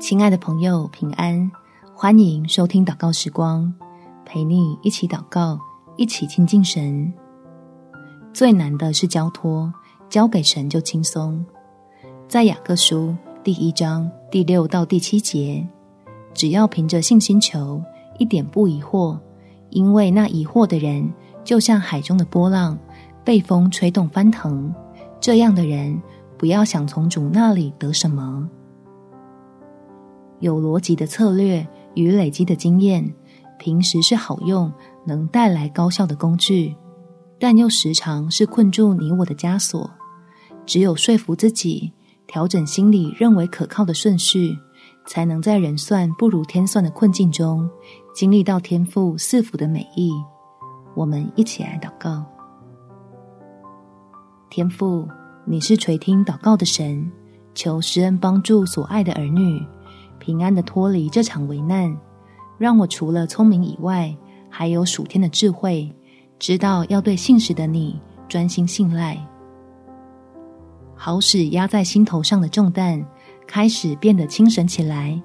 亲爱的朋友，平安！欢迎收听祷告时光，陪你一起祷告，一起亲近神。最难的是交托，交给神就轻松。在雅各书第一章第六到第七节，只要凭着信心求，一点不疑惑，因为那疑惑的人，就像海中的波浪，被风吹动翻腾。这样的人，不要想从主那里得什么。有逻辑的策略与累积的经验，平时是好用、能带来高效的工具，但又时常是困住你我的枷锁。只有说服自己，调整心里认为可靠的顺序，才能在人算不如天算的困境中，经历到天赋赐福的美意。我们一起来祷告：天父，你是垂听祷告的神，求施恩帮助所爱的儿女。平安的脱离这场危难，让我除了聪明以外，还有属天的智慧，知道要对信实的你专心信赖，好使压在心头上的重担开始变得轻省起来。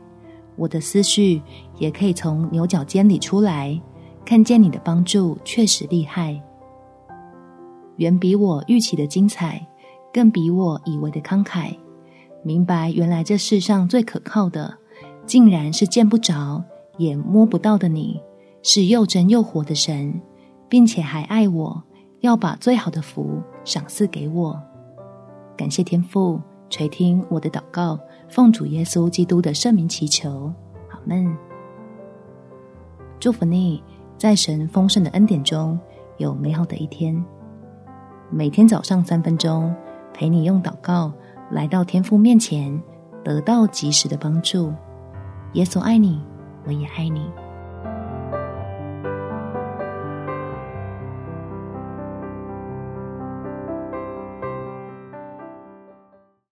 我的思绪也可以从牛角尖里出来，看见你的帮助确实厉害，远比我预期的精彩，更比我以为的慷慨。明白原来这世上最可靠的。竟然是见不着也摸不到的你，是又真又活的神，并且还爱我，要把最好的福赏赐给我。感谢天父垂听我的祷告，奉主耶稣基督的圣名祈求，阿们。祝福你，在神丰盛的恩典中有美好的一天。每天早上三分钟，陪你用祷告来到天父面前，得到及时的帮助。耶稣爱你，我也爱你。